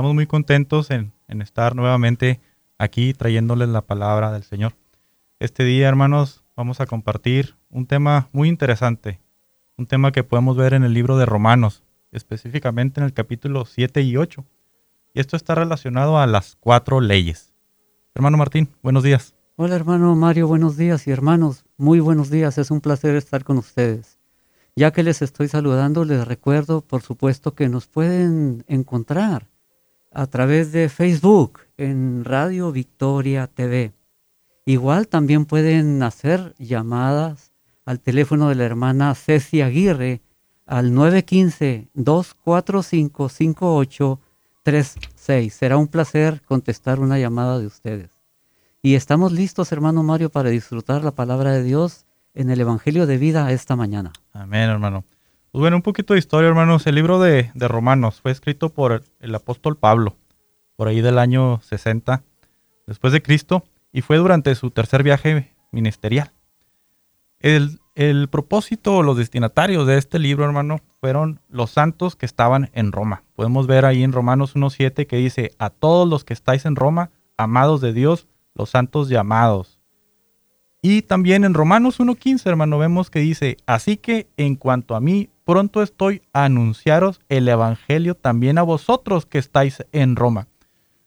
Estamos muy contentos en, estar nuevamente aquí trayéndoles la palabra del Señor. Este día, hermanos, vamos a compartir un tema muy interesante, un tema que podemos ver en el libro de Romanos, específicamente en el capítulo 7 y 8. Y esto está relacionado a las cuatro leyes. Hermano Martín, buenos días. Hola hermano Mario, buenos días y hermanos, muy buenos días, es un placer estar con ustedes. Ya que les estoy saludando, les recuerdo, por supuesto, que nos pueden encontrar a través de Facebook en Radio Victoria TV. Igual también pueden hacer llamadas al teléfono de la hermana Ceci Aguirre al 915-245-5836. Será un placer contestar una llamada de ustedes. Y estamos listos, hermano Mario, para disfrutar la palabra de Dios en el Evangelio de vida esta mañana. Amén, hermano. Pues bueno, un poquito de historia, hermanos. El libro de, de Romanos fue escrito por el apóstol Pablo, por ahí del año 60 después de Cristo, y fue durante su tercer viaje ministerial. El, el propósito o los destinatarios de este libro, hermano, fueron los santos que estaban en Roma. Podemos ver ahí en Romanos 1.7 que dice, a todos los que estáis en Roma, amados de Dios, los santos llamados. Y también en Romanos 1.15, hermano, vemos que dice, así que en cuanto a mí, pronto estoy a anunciaros el Evangelio también a vosotros que estáis en Roma.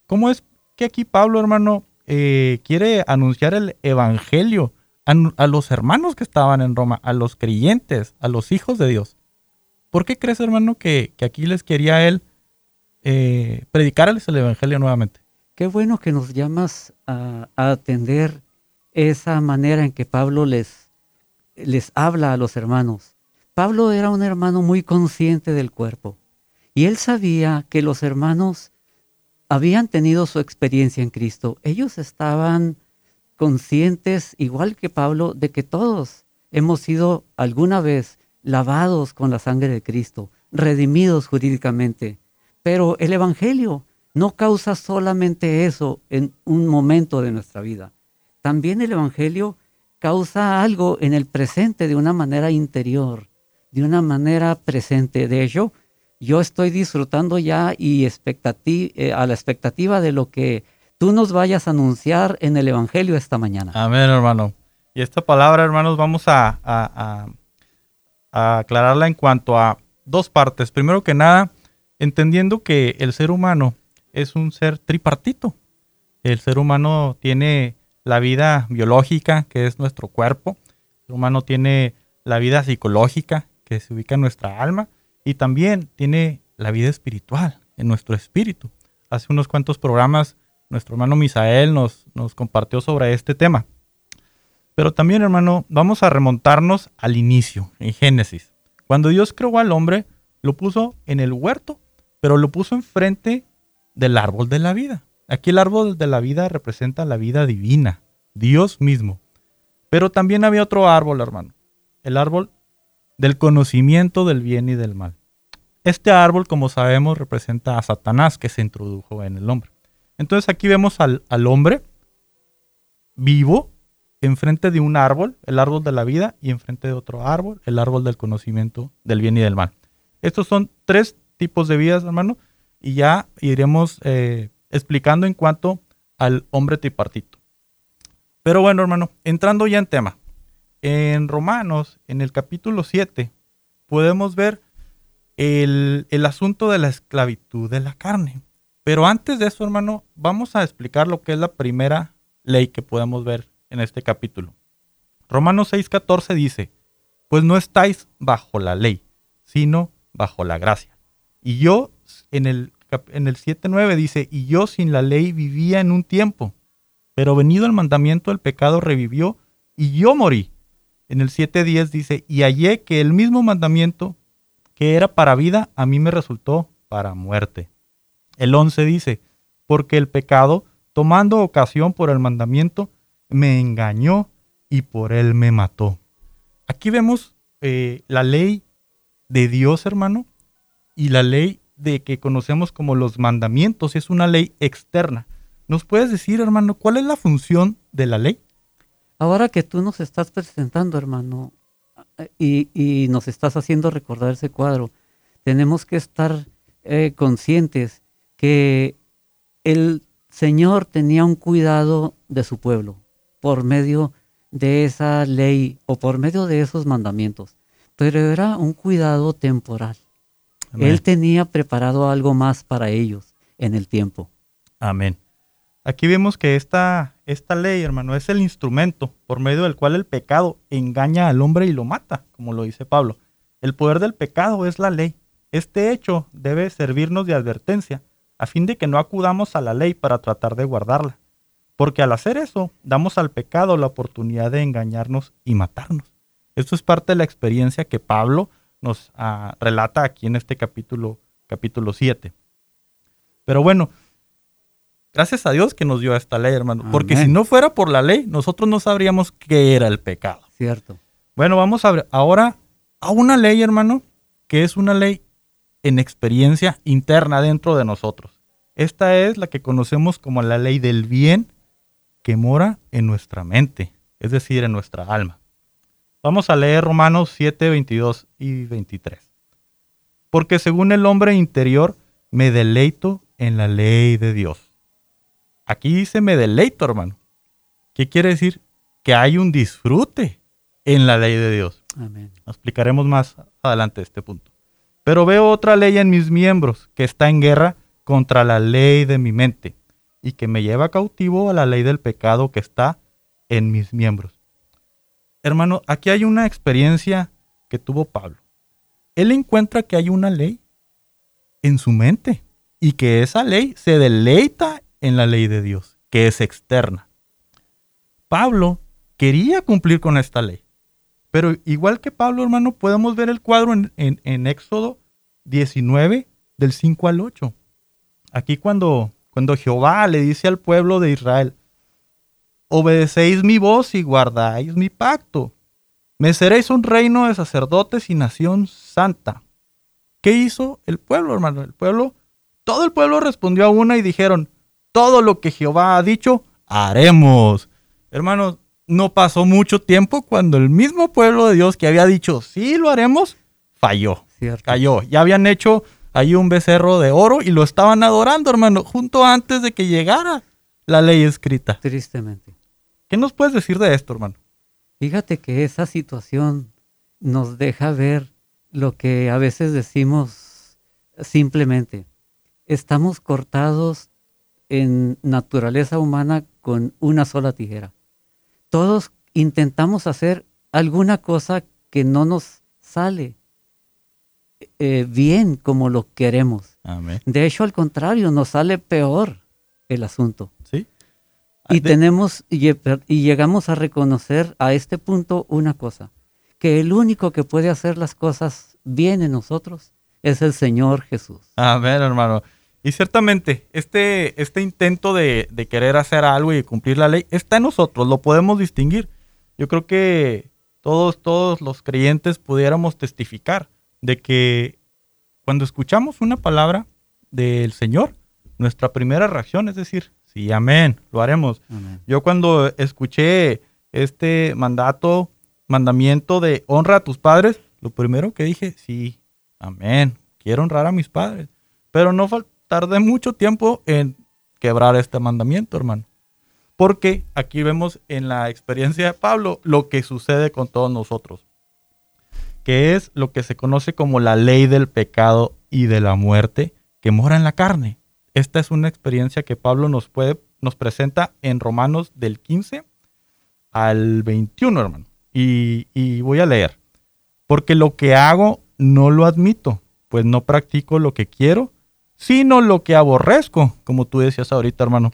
¿Cómo es que aquí Pablo, hermano, eh, quiere anunciar el Evangelio a, los hermanos que estaban en Roma, a los creyentes, a los hijos de Dios? ¿Por qué crees, hermano, que, que aquí les quería él eh, predicarles el Evangelio nuevamente? Qué bueno que nos llamas a, a atender esa manera en que Pablo les, les habla a los hermanos. Pablo era un hermano muy consciente del cuerpo y él sabía que los hermanos habían tenido su experiencia en Cristo. Ellos estaban conscientes, igual que Pablo, de que todos hemos sido alguna vez lavados con la sangre de Cristo, redimidos jurídicamente. Pero el Evangelio no causa solamente eso en un momento de nuestra vida. También el Evangelio causa algo en el presente de una manera interior, de una manera presente. De hecho, yo estoy disfrutando ya y eh, a la expectativa de lo que tú nos vayas a anunciar en el Evangelio esta mañana. Amén, hermano. Y esta palabra, hermanos, vamos a, a, a aclararla en cuanto a dos partes. Primero que nada, entendiendo que el ser humano es un ser tripartito. El ser humano tiene la vida biológica, que es nuestro cuerpo. El ser humano tiene la vida psicológica, que se ubica en nuestra alma. Y también tiene la vida espiritual, en nuestro espíritu. Hace unos cuantos programas, nuestro hermano Misael nos, nos compartió sobre este tema. Pero también, hermano, vamos a remontarnos al inicio, en Génesis. Cuando Dios creó al hombre, lo puso en el huerto, pero lo puso enfrente del árbol de la vida. Aquí el árbol de la vida representa la vida divina, Dios mismo. Pero también había otro árbol, hermano, el árbol del conocimiento del bien y del mal. Este árbol, como sabemos, representa a Satanás que se introdujo en el hombre. Entonces aquí vemos al, al hombre vivo enfrente de un árbol, el árbol de la vida, y enfrente de otro árbol, el árbol del conocimiento del bien y del mal. Estos son tres tipos de vidas, hermano, y ya iremos eh, explicando en cuanto al hombre tripartito. Pero bueno, hermano, entrando ya en tema. En Romanos, en el capítulo 7, podemos ver el, el asunto de la esclavitud de la carne. Pero antes de eso, hermano, vamos a explicar lo que es la primera ley que podemos ver en este capítulo. Romanos 6:14 dice, pues no estáis bajo la ley, sino bajo la gracia. Y yo en el, en el 7.9 dice, y yo sin la ley vivía en un tiempo, pero venido el mandamiento el pecado revivió y yo morí. En el 7.10 dice, y hallé que el mismo mandamiento que era para vida, a mí me resultó para muerte. El 11 dice, porque el pecado, tomando ocasión por el mandamiento, me engañó y por él me mató. Aquí vemos eh, la ley de Dios, hermano, y la ley de que conocemos como los mandamientos, es una ley externa. ¿Nos puedes decir, hermano, cuál es la función de la ley? Ahora que tú nos estás presentando, hermano, y, nos estás haciendo recordar ese cuadro, tenemos que estar eh, conscientes que el Señor tenía un cuidado de su pueblo por medio de esa ley o por medio de esos mandamientos, pero era un cuidado temporal. Él tenía preparado algo más para ellos en el tiempo. Amén. Aquí vemos que esta, esta ley, hermano, es el instrumento por medio del cual el pecado engaña al hombre y lo mata, como lo dice Pablo. El poder del pecado es la ley. Este hecho debe servirnos de advertencia, a fin de que no acudamos a la ley para tratar de guardarla. Porque al hacer eso, damos al pecado la oportunidad de engañarnos y matarnos. Esto es parte de la experiencia que Pablo nos ah, relata aquí en este capítulo, capítulo 7. Pero bueno, Gracias a Dios que nos dio esta ley, hermano. Porque si no fuera por la ley, nosotros no sabríamos qué era el pecado. Cierto. Bueno, vamos a ver ahora a una ley, hermano, que es una ley en experiencia interna dentro de nosotros. Esta es la que conocemos como la ley del bien que mora en nuestra mente, es decir, en nuestra alma. Vamos a leer Romanos 7, 22 y 23. Porque según el hombre interior, me deleito en la ley de Dios Aquí dice me deleito, hermano. ¿Qué quiere decir? Que hay un disfrute en la ley de Dios. Amén. Explicaremos más adelante este punto. Pero veo otra ley en mis miembros que está en guerra contra la ley de mi mente y que me lleva cautivo a la ley del pecado que está en mis miembros. Hermano, aquí hay una experiencia que tuvo Pablo. Él encuentra que hay una ley en su mente y que esa ley se deleita en la ley de Dios, que es externa. Pablo quería cumplir con esta ley. Pero igual que Pablo, hermano, podemos ver el cuadro en, en, Éxodo 19, del 5 al 8. Aquí cuando, cuando Jehová le dice al pueblo de Israel, obedecéis mi voz y guardáis mi pacto. Me seréis un reino de sacerdotes y nación santa. ¿Qué hizo el pueblo, hermano? El pueblo, todo el pueblo respondió a una y dijeron, todo lo que Jehová ha dicho, haremos. Hermanos, no pasó mucho tiempo cuando el mismo pueblo de Dios que había dicho, sí, lo haremos, falló, cayó. Ya habían hecho ahí un becerro de oro y lo estaban adorando, hermano, junto antes de que llegara la ley escrita. Tristemente. ¿Qué nos puedes decir de esto, hermano? Fíjate que esa situación nos deja ver lo que a veces decimos simplemente. Estamos cortados en naturaleza humana con una sola tijera. Todos intentamos hacer alguna cosa que no nos sale eh, bien como lo queremos. De hecho, al contrario, nos sale peor el asunto. ¿Sí? Y tenemos y, y llegamos a reconocer a este punto una cosa, que el único que puede hacer las cosas bien en nosotros es el Señor Jesús. Amén, hermano. Y ciertamente, este, este intento de, querer hacer algo y cumplir la ley está en nosotros, lo podemos distinguir. Yo creo que todos, todos los creyentes pudiéramos testificar de que cuando escuchamos una palabra del Señor, nuestra primera reacción es decir, sí, amén, lo haremos. Yo cuando escuché este mandato, mandamiento de honra a tus padres, lo primero que dije, sí, amén, quiero honrar a mis padres. Pero no, tardé mucho tiempo en quebrar este mandamiento, hermano. Porque aquí vemos en la experiencia de Pablo lo que sucede con todos nosotros, que es lo que se conoce como la ley del pecado y de la muerte que mora en la carne. Esta es una experiencia que Pablo nos, puede, nos presenta en Romanos del 15 al 21, hermano. Y, y voy a leer. Porque lo que hago no lo admito, pues no practico lo que quiero, sino lo que aborrezco, como tú decías ahorita, hermano.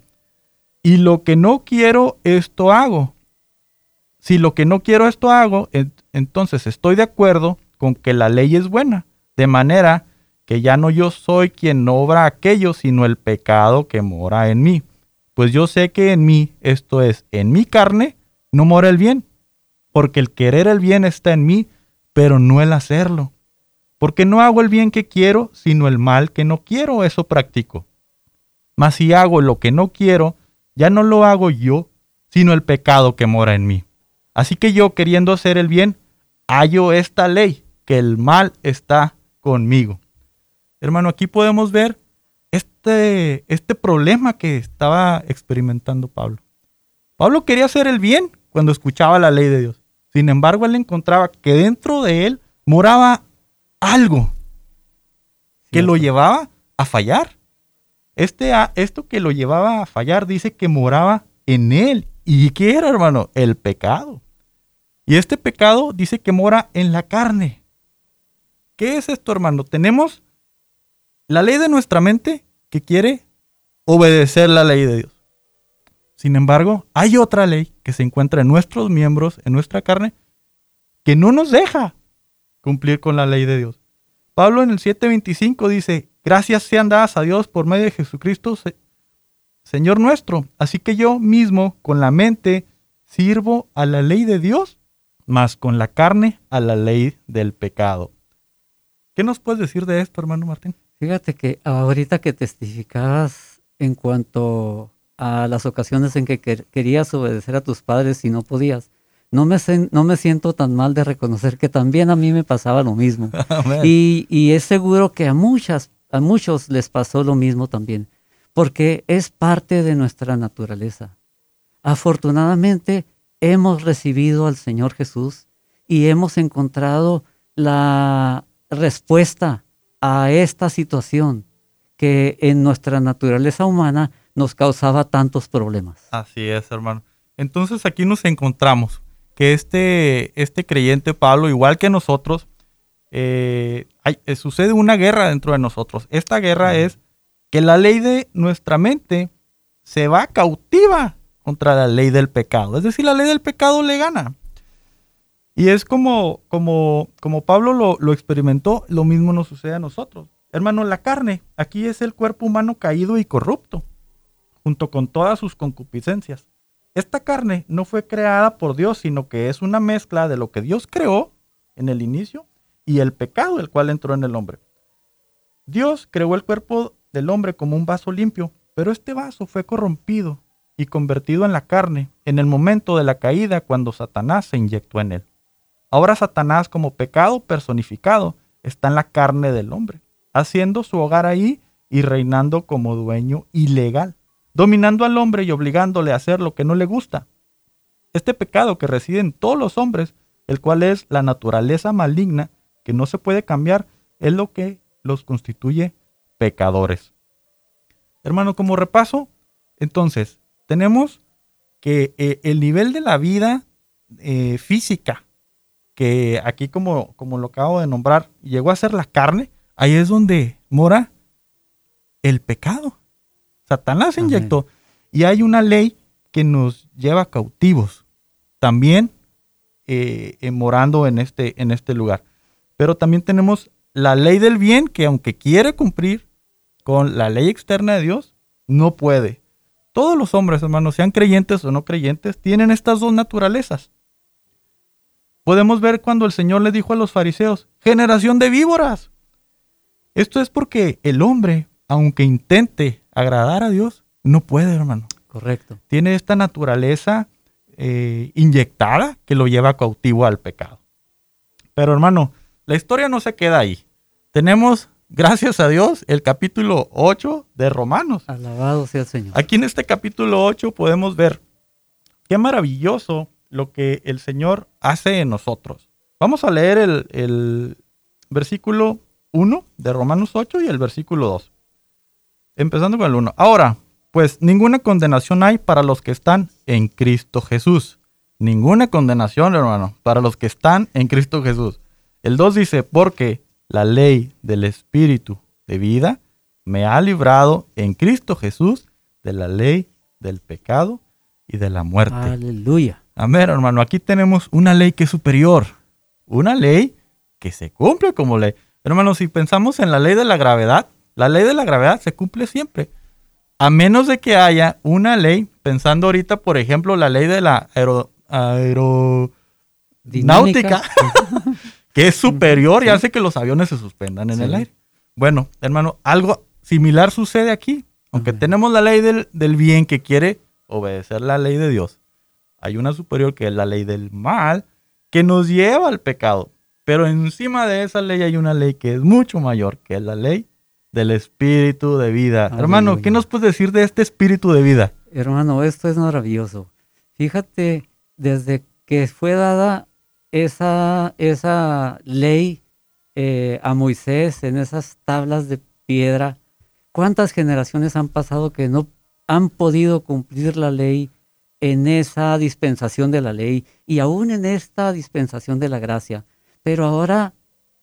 Y lo que no quiero, esto hago. Si lo que no quiero, esto hago, entonces estoy de acuerdo con que la ley es buena, de manera que ya no yo soy quien obra aquello, sino el pecado que mora en mí. Pues yo sé que en mí, esto es, en mi carne, no mora el bien, porque el querer el bien está en mí, pero no el hacerlo. Porque no hago el bien que quiero, sino el mal que no quiero, eso practico. Mas si hago lo que no quiero, ya no lo hago yo, sino el pecado que mora en mí. Así que yo, queriendo hacer el bien, hallo esta ley, que el mal está conmigo. Hermano, aquí podemos ver este, este problema que estaba experimentando Pablo. Pablo quería hacer el bien cuando escuchaba la ley de Dios. Sin embargo, él encontraba que dentro de él moraba algo que lo llevaba a fallar. Este, esto que lo llevaba a fallar dice que moraba en él. ¿Y qué era, hermano? El pecado. Y este pecado dice que mora en la carne. ¿Qué es esto, hermano? Tenemos la ley de nuestra mente que quiere obedecer la ley de Dios. Sin embargo, hay otra ley que se encuentra en nuestros miembros, en nuestra carne, que no nos deja cumplir con la ley de Dios. Pablo en el 7:25 dice, gracias sean dadas a Dios por medio de Jesucristo, Señor nuestro. Así que yo mismo con la mente sirvo a la ley de Dios, mas con la carne a la ley del pecado. ¿Qué nos puedes decir de esto, hermano Martín? Fíjate que ahorita que testificabas en cuanto a las ocasiones en que querías obedecer a tus padres y no podías, no me, no me siento tan mal de reconocer que también a mí me pasaba lo mismo. y, y, es seguro que a, muchas, a muchos les pasó lo mismo también, porque es parte de nuestra naturaleza. Afortunadamente hemos recibido al Señor Jesús y hemos encontrado la respuesta a esta situación que en nuestra naturaleza humana nos causaba tantos problemas. Así es, hermano. Entonces aquí nos encontramos que este, este creyente Pablo, igual que nosotros, eh, eh, sucede una guerra dentro de nosotros. Esta guerra es que la ley de nuestra mente se va cautiva contra la ley del pecado. Es decir, la ley del pecado le gana. Y es como, como, como Pablo lo, lo experimentó, lo mismo nos sucede a nosotros. Hermano, la carne, aquí es el cuerpo humano caído y corrupto, junto con todas sus concupiscencias. Esta carne no fue creada por Dios, sino que es una mezcla de lo que Dios creó en el inicio y el pecado el cual entró en el hombre. Dios creó el cuerpo del hombre como un vaso limpio, pero este vaso fue corrompido y convertido en la carne en el momento de la caída cuando Satanás se inyectó en él. Ahora Satanás como pecado personificado está en la carne del hombre, haciendo su hogar ahí y reinando como dueño ilegal, dominando al hombre y obligándole a hacer lo que no le gusta. Este pecado que reside en todos los hombres, el cual es la naturaleza maligna que no se puede cambiar, es lo que los constituye pecadores. Hermano, como repaso, entonces, tenemos que eh, el nivel de la vida eh, física que aquí como, como lo acabo de nombrar, llegó a ser la carne, ahí es donde mora el pecado. Satanás se inyectó. Y hay una ley que nos lleva cautivos, también eh, eh, morando en este, en este lugar. Pero también tenemos la ley del bien que aunque quiere cumplir con la ley externa de Dios, no puede. Todos los hombres, hermanos, sean creyentes o no creyentes, tienen estas dos naturalezas podemos ver cuando el Señor le dijo a los fariseos, generación de víboras. Esto es porque el hombre, aunque intente agradar a Dios, no puede, hermano. Correcto. Tiene esta naturaleza eh, inyectada que lo lleva cautivo al pecado. Pero hermano, la historia no se queda ahí. Tenemos, gracias a Dios, el capítulo 8 de Romanos. Alabado sea el Señor. Aquí en este capítulo 8 podemos ver qué maravilloso lo que el Señor hace en nosotros. Vamos a leer el, versículo 1 de Romanos 8 y el versículo 2. Empezando con el 1. Ahora, pues ninguna condenación hay para los que están en Cristo Jesús. Ninguna condenación, hermano, para los que están en Cristo Jesús. El 2 dice, porque la ley del Espíritu de vida me ha librado en Cristo Jesús de la ley del pecado y de la muerte. Aleluya. Amén, hermano. Aquí tenemos una ley que es superior. Una ley que se cumple como ley. Hermanos, si pensamos en la ley de la gravedad, la ley de la gravedad se cumple siempre. A menos de que haya una ley, pensando ahorita, por ejemplo, la ley de la aero, aeronáutica, que es superior y hace que los aviones se suspendan en el aire. Bueno, hermano, algo similar sucede aquí. Aunque tenemos la ley del, del, bien que quiere obedecer la ley de Dios, hay una superior que es la ley del mal que nos lleva al pecado. Pero encima de esa ley hay una ley que es mucho mayor, que es la ley del espíritu de vida. Hermano, ¿qué nos puedes decir de este espíritu de vida? Hermano, esto es maravilloso. Fíjate, desde que fue dada esa, esa ley eh, a Moisés en esas tablas de piedra, ¿cuántas generaciones han pasado que no han podido cumplir la ley en esa dispensación de la ley y aún en esta dispensación de la gracia? Pero ahora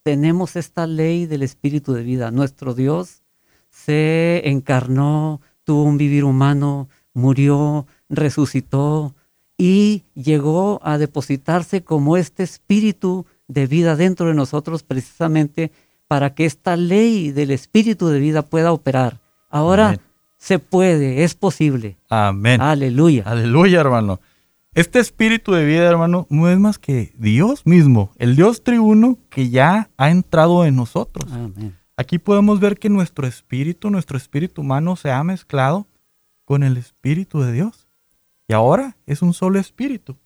tenemos esta ley del espíritu de vida. Nuestro Dios se encarnó, tuvo un vivir humano, murió, resucitó y llegó a depositarse como este espíritu de vida dentro de nosotros precisamente para que esta ley del espíritu de vida pueda operar. Ahora se puede, es posible. Amén. Aleluya. Aleluya, hermano. Este espíritu de vida, hermano, no es más que Dios mismo, el Dios triuno que ya ha entrado en nosotros. Aquí podemos ver que nuestro espíritu, nuestro espíritu humano se ha mezclado con el espíritu de Dios. Y ahora es un solo espíritu.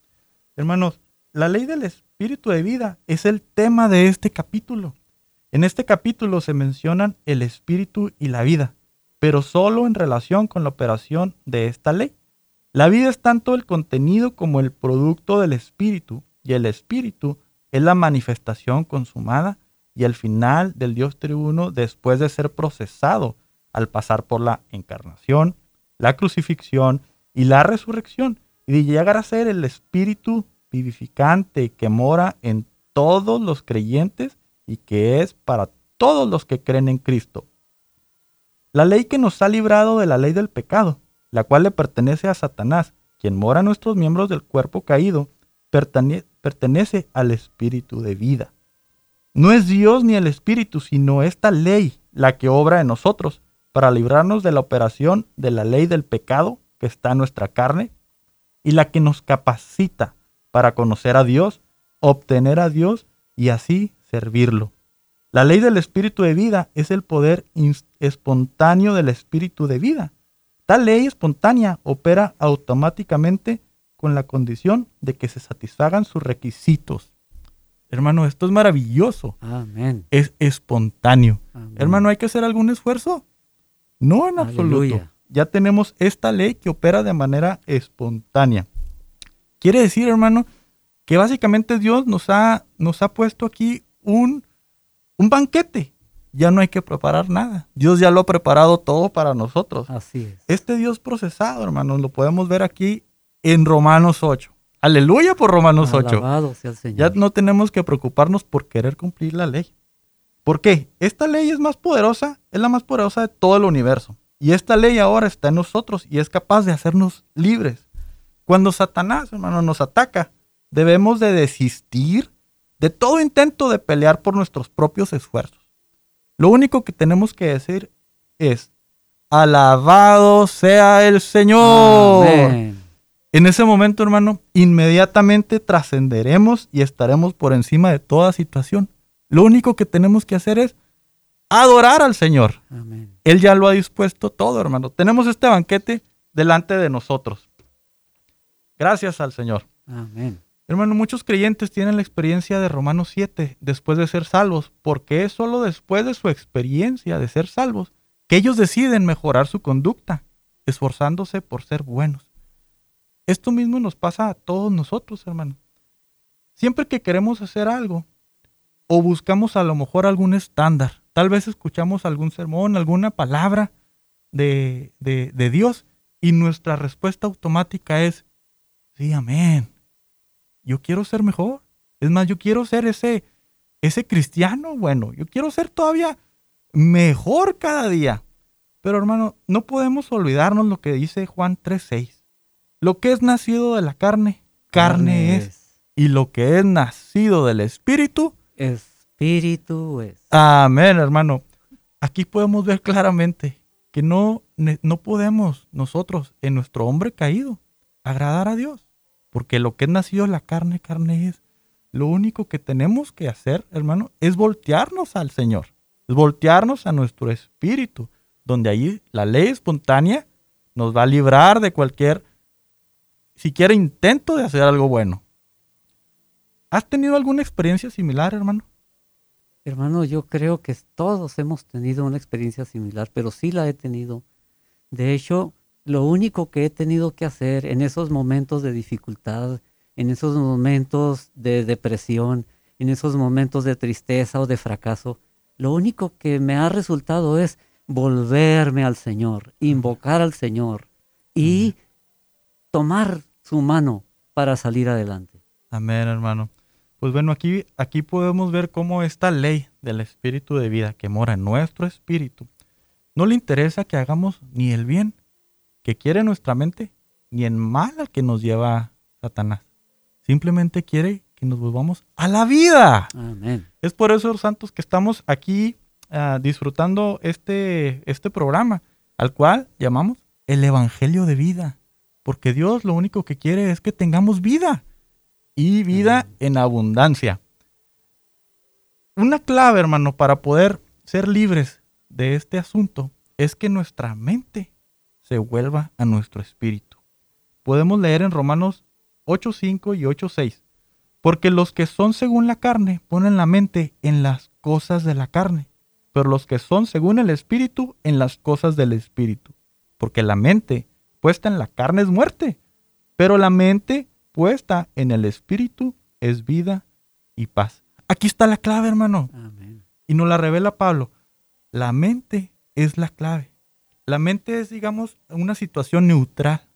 Hermanos, la ley del espíritu de vida es el tema de este capítulo. En este capítulo se mencionan el espíritu y la vida, pero solo en relación con la operación de esta ley. La vida es tanto el contenido como el producto del espíritu, y el espíritu es la manifestación consumada y el final del Dios tribuno después de ser procesado al pasar por la encarnación, la crucifixión y la resurrección, y de llegar a ser el espíritu vivificante que mora en todos los creyentes y que es para todos los que creen en Cristo. La ley que nos ha librado de la ley del pecado la cual le pertenece a Satanás, quien mora en nuestros miembros del cuerpo caído, pertenece al espíritu de vida. No es Dios ni el espíritu, sino esta ley la que obra en nosotros para librarnos de la operación de la ley del pecado que está en nuestra carne y la que nos capacita para conocer a Dios, obtener a Dios y así servirlo. La ley del espíritu de vida es el poder espontáneo del espíritu de vida Tal ley espontánea opera automáticamente con la condición de que se satisfagan sus requisitos. Hermano, esto es maravilloso. Amén. Es espontáneo. Hermano, ¿hay que hacer algún esfuerzo? No en absoluto. Ya tenemos esta ley que opera de manera espontánea. Quiere decir, hermano, que básicamente Dios nos ha, nos ha puesto aquí un, un banquete ya no hay que preparar nada. Dios ya lo ha preparado todo para nosotros. Así es. Este Dios procesado, hermanos, lo podemos ver aquí en Romanos 8. Aleluya por Romanos Alabado 8. Sea el Señor. Ya no tenemos que preocuparnos por querer cumplir la ley. ¿Por qué? Esta ley es más poderosa, es la más poderosa de todo el universo. Y esta ley ahora está en nosotros y es capaz de hacernos libres. Cuando Satanás, hermano, nos ataca, debemos de desistir de todo intento de pelear por nuestros propios esfuerzos. Lo único que tenemos que decir es, alabado sea el Señor. En ese momento, hermano, inmediatamente trascenderemos y estaremos por encima de toda situación. Lo único que tenemos que hacer es adorar al Señor. Él ya lo ha dispuesto todo, hermano. Tenemos este banquete delante de nosotros. Gracias al Señor. Amén. Hermano, muchos creyentes tienen la experiencia de Romanos 7 después de ser salvos, porque es solo después de su experiencia de ser salvos que ellos deciden mejorar su conducta, esforzándose por ser buenos. Esto mismo nos pasa a todos nosotros, hermano. Siempre que queremos hacer algo, o buscamos a lo mejor algún estándar, tal vez escuchamos algún sermón, alguna palabra de, de, de Dios, y nuestra respuesta automática es, sí, amén yo quiero ser mejor. Es más, yo quiero ser ese, ese cristiano bueno. Yo quiero ser todavía mejor cada día. Pero hermano, no podemos olvidarnos lo que dice Juan 3:6. Lo que es nacido de la carne, carne, es. Y lo que es nacido del espíritu, espíritu, espíritu es. Amén, hermano. Aquí podemos ver claramente que no, no podemos nosotros, en nuestro hombre caído, agradar a Dios. Porque lo que es nacido la carne, carne es. Lo único que tenemos que hacer, hermano, es voltearnos al Señor. Es voltearnos a nuestro espíritu, donde ahí la ley espontánea nos va a librar de cualquier, siquiera intento de hacer algo bueno. ¿Has tenido alguna experiencia similar, hermano? Hermano, yo creo que todos hemos tenido una experiencia similar, pero sí la he tenido. De hecho, lo único que he tenido que hacer en esos momentos de dificultad, en esos momentos de depresión, en esos momentos de tristeza o de fracaso, lo único que me ha resultado es volverme al Señor, invocar al Señor y tomar su mano para salir adelante. Amén, hermano. Pues bueno, aquí, aquí podemos ver cómo esta ley del espíritu de vida que mora en nuestro espíritu no le interesa que hagamos ni el bien que quiere nuestra mente, ni el mal al que nos lleva Satanás. Simplemente quiere que nos volvamos a la vida. Amén. Es por eso, santos, que estamos aquí ah, disfrutando este, este programa, al cual llamamos el Evangelio de vida. Porque Dios lo único que quiere es que tengamos vida y vida en abundancia. Una clave, hermano, para poder ser libres de este asunto es que nuestra mente se vuelva a nuestro espíritu. Podemos leer en Romanos 8.5 y 8.6. Porque los que son según la carne ponen la mente en las cosas de la carne, pero los que son según el espíritu en las cosas del espíritu. Porque la mente puesta en la carne es muerte, pero la mente puesta en el Espíritu es vida y paz. Aquí está la clave, hermano. Y nos la revela Pablo. La mente es la clave. La mente es, digamos, una situación neutral.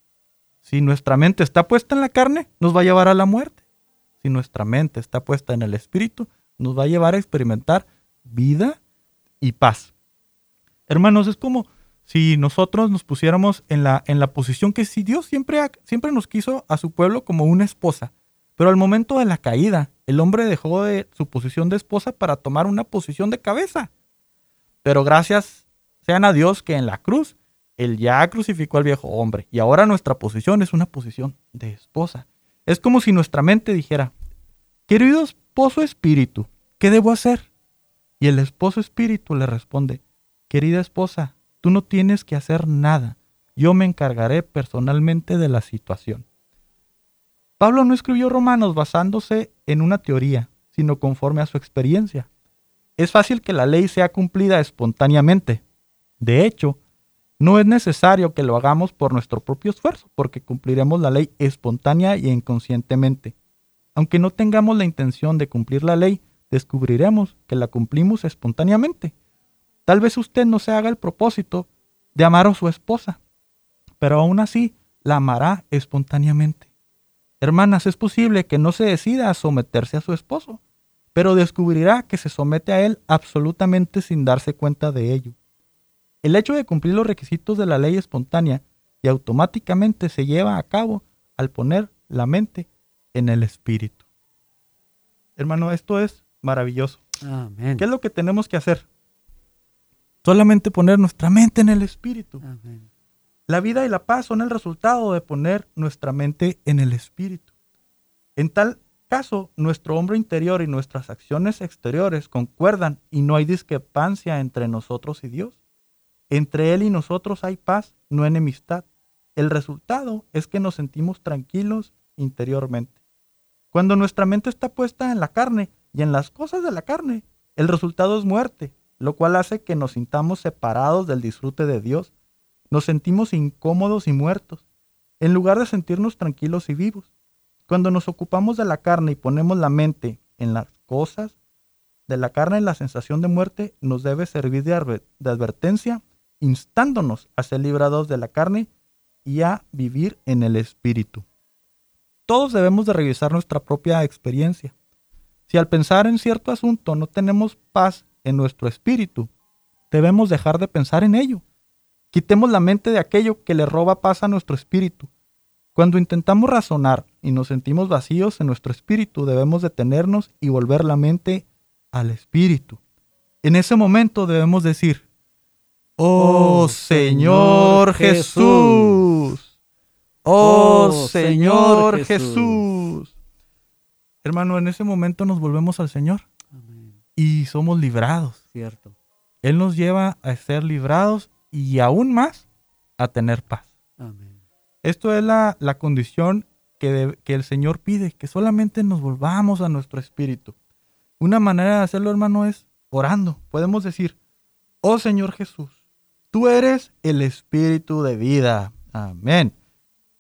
Si nuestra mente está puesta en la carne, nos va a llevar a la muerte. Si nuestra mente está puesta en el Espíritu, nos va a llevar a experimentar vida y paz. Hermanos, es como si nosotros nos pusiéramos en la, en la posición que si Dios siempre, siempre nos quiso a su pueblo como una esposa, pero al momento de la caída, el hombre dejó de su posición de esposa para tomar una posición de cabeza. Pero gracias sean a Dios que en la cruz Él ya crucificó al viejo hombre y ahora nuestra posición es una posición de esposa. Es como si nuestra mente dijera, querido esposo espíritu, ¿qué debo hacer? Y el esposo espíritu le responde, querida esposa, Tú no tienes que hacer nada. Yo me encargaré personalmente de la situación. Pablo no escribió Romanos basándose en una teoría, sino conforme a su experiencia. Es fácil que la ley sea cumplida espontáneamente. De hecho, no es necesario que lo hagamos por nuestro propio esfuerzo, porque cumpliremos la ley espontánea y inconscientemente. Aunque no tengamos la intención de cumplir la ley, descubriremos que la cumplimos espontáneamente. Tal vez usted no se haga el propósito de amar a su esposa, pero aún así la amará espontáneamente. Hermanas, es posible que no se decida a someterse a su esposo, pero descubrirá que se somete a él absolutamente sin darse cuenta de ello. El hecho de cumplir los requisitos de la ley espontánea y automáticamente se lleva a cabo al poner la mente en el espíritu. Hermano, esto es maravilloso. ¿Qué es lo que tenemos que hacer? Solamente poner nuestra mente en el Espíritu. La vida y la paz son el resultado de poner nuestra mente en el Espíritu. En tal caso, nuestro hombre interior y nuestras acciones exteriores concuerdan y no hay discrepancia entre nosotros y Dios. Entre Él y nosotros hay paz, no enemistad. El resultado es que nos sentimos tranquilos interiormente. Cuando nuestra mente está puesta en la carne y en las cosas de la carne, el resultado es muerte, lo cual hace que nos sintamos separados del disfrute de Dios. Nos sentimos incómodos y muertos, en lugar de sentirnos tranquilos y vivos. Cuando nos ocupamos de la carne y ponemos la mente en las cosas de la carne, la sensación de muerte nos debe servir de, advertencia, instándonos a ser librados de la carne y a vivir en el Espíritu. Todos debemos de revisar nuestra propia experiencia. Si al pensar en cierto asunto no tenemos paz en nuestro espíritu, debemos dejar de pensar en ello. Quitemos la mente de aquello que le roba paz a nuestro espíritu. Cuando intentamos razonar y nos sentimos vacíos en nuestro espíritu, debemos detenernos y volver la mente al Espíritu. En ese momento debemos decir, Oh, oh Señor Jesús. Oh, oh Señor Jesús. Hermano, en ese momento nos volvemos al Señor y somos librados. Cierto. Él nos lleva a ser librados y aún más a tener paz. Esto es la, condición que, que, el Señor pide, que solamente nos volvamos a nuestro espíritu. Una manera de hacerlo, hermano, es orando. Podemos decir, oh Señor Jesús, tú eres el espíritu de vida. Amén.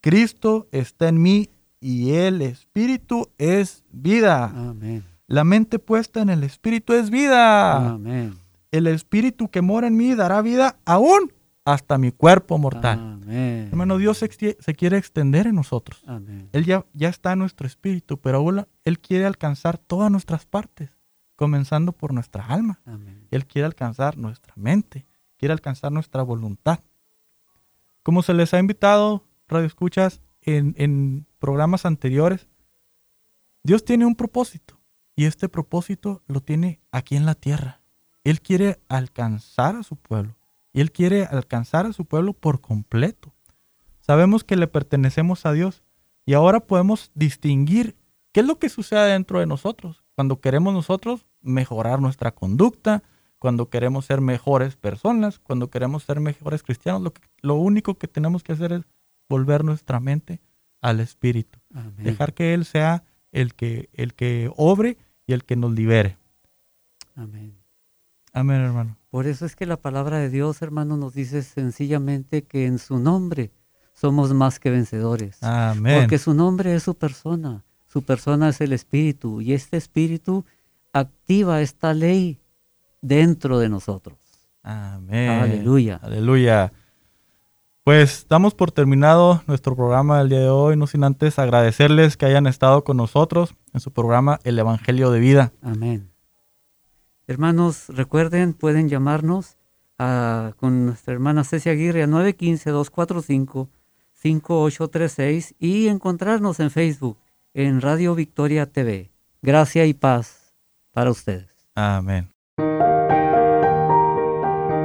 Cristo está en mí y el espíritu es vida. Amén. La mente puesta en el espíritu es vida. Amén. El espíritu que mora en mí dará vida aún hasta mi cuerpo mortal. Amén. Hermano, Dios se, quiere extender en nosotros. Amén. Él ya, ya está en nuestro espíritu, pero aún Él quiere alcanzar todas nuestras partes, comenzando por nuestra alma. Amén. Él quiere alcanzar nuestra mente, alcanzar nuestra voluntad. Como se les ha invitado, Radio Escuchas, en, en programas anteriores, Dios tiene un propósito y este propósito lo tiene aquí en la tierra. Él quiere alcanzar a su pueblo y Él quiere alcanzar a su pueblo por completo. Sabemos que le pertenecemos a Dios y ahora podemos distinguir qué es lo que sucede dentro de nosotros cuando queremos nosotros mejorar nuestra conducta, cuando queremos ser mejores personas, cuando queremos ser mejores cristianos. Lo, lo único que tenemos que hacer es volver nuestra mente al Espíritu. Dejar que Él sea el que, el que obre y el que nos libere. Amén. Amén, hermano. Por eso es que la palabra de Dios, hermano, nos dice sencillamente que en su nombre somos más que vencedores. Amén. Porque su nombre es su persona. Su persona es el Espíritu. Y este Espíritu activa esta ley dentro de nosotros. Amén. Aleluya. Aleluya. Pues damos por terminado nuestro programa del día de hoy, no sin antes agradecerles que hayan estado con nosotros en su programa El Evangelio de Vida. Amén. Hermanos, recuerden, pueden llamarnos a, con nuestra hermana Cecia Aguirre a 915-245-5836 y encontrarnos en Facebook en Radio Victoria TV. Gracia y paz para ustedes. Amén.